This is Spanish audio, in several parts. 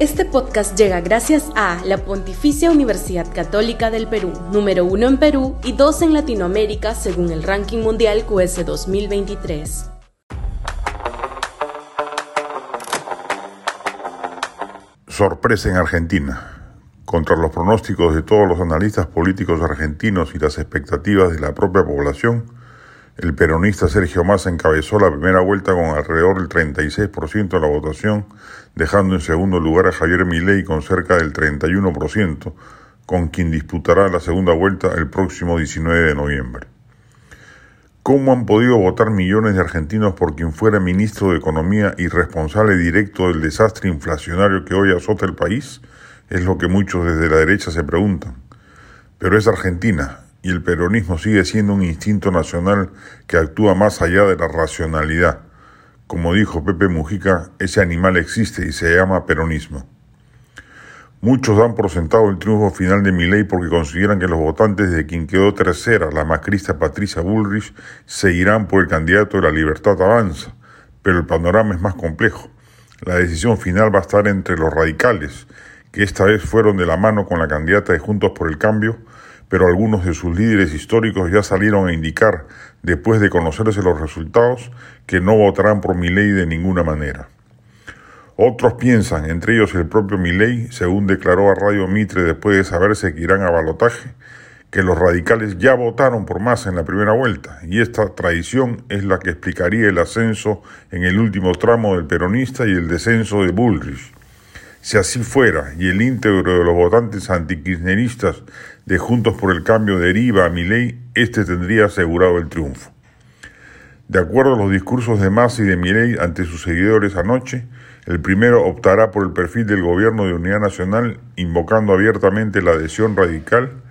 Este podcast llega gracias a la Pontificia Universidad Católica del Perú, número uno en Perú y dos en Latinoamérica según el ranking mundial QS 2023. Sorpresa en Argentina. Contra los pronósticos de todos los analistas políticos argentinos y las expectativas de la propia población, el peronista Sergio Massa encabezó la primera vuelta con alrededor del 36% de la votación, dejando en segundo lugar a Javier Milei con cerca del 31%, con quien disputará la segunda vuelta el próximo 19 de noviembre. ¿Cómo han podido votar millones de argentinos por quien fuera ministro de Economía y responsable directo del desastre inflacionario que hoy azota el país? Es lo que muchos desde la derecha se preguntan. Pero es Argentina, y el peronismo sigue siendo un instinto nacional que actúa más allá de la racionalidad. Como dijo Pepe Mujica, ese animal existe y se llama peronismo. Muchos dan por sentado el triunfo final de Milei porque consideran que los votantes de quien quedó tercera, la macrista Patricia Bullrich, seguirán por el candidato de la Libertad Avanza. Pero el panorama es más complejo. La decisión final va a estar entre los radicales, que esta vez fueron de la mano con la candidata de Juntos por el Cambio, pero algunos de sus líderes históricos ya salieron a indicar, después de conocerse los resultados, que no votarán por Milei de ninguna manera. Otros piensan, entre ellos el propio Milei, según declaró a Radio Mitre después de saberse que irán a balotaje, que los radicales ya votaron por Massa en la primera vuelta, y esta traición es la que explicaría el ascenso en el último tramo del peronista y el descenso de Bullrich. Si así fuera y el íntegro de los votantes antikirchneristas de Juntos por el Cambio deriva a Milei, este tendría asegurado el triunfo. De acuerdo a los discursos de Massa y de Milei ante sus seguidores anoche, el primero optará por el perfil del gobierno de unidad nacional, invocando abiertamente la adhesión radical,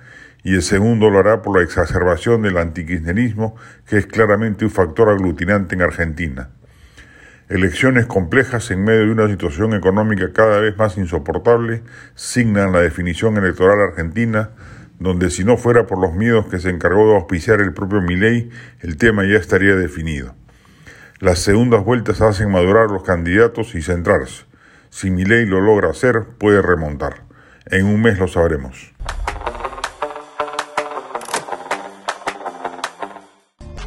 y el segundo lo hará por la exacerbación del antikirchnerismo, que es claramente un factor aglutinante en Argentina. Elecciones complejas en medio de una situación económica cada vez más insoportable signan la definición electoral argentina, donde si no fuera por los miedos que se encargó de auspiciar el propio Milei, el tema ya estaría definido. Las segundas vueltas hacen madurar los candidatos y centrarse. Si Milei lo logra hacer, puede remontar. En un mes lo sabremos.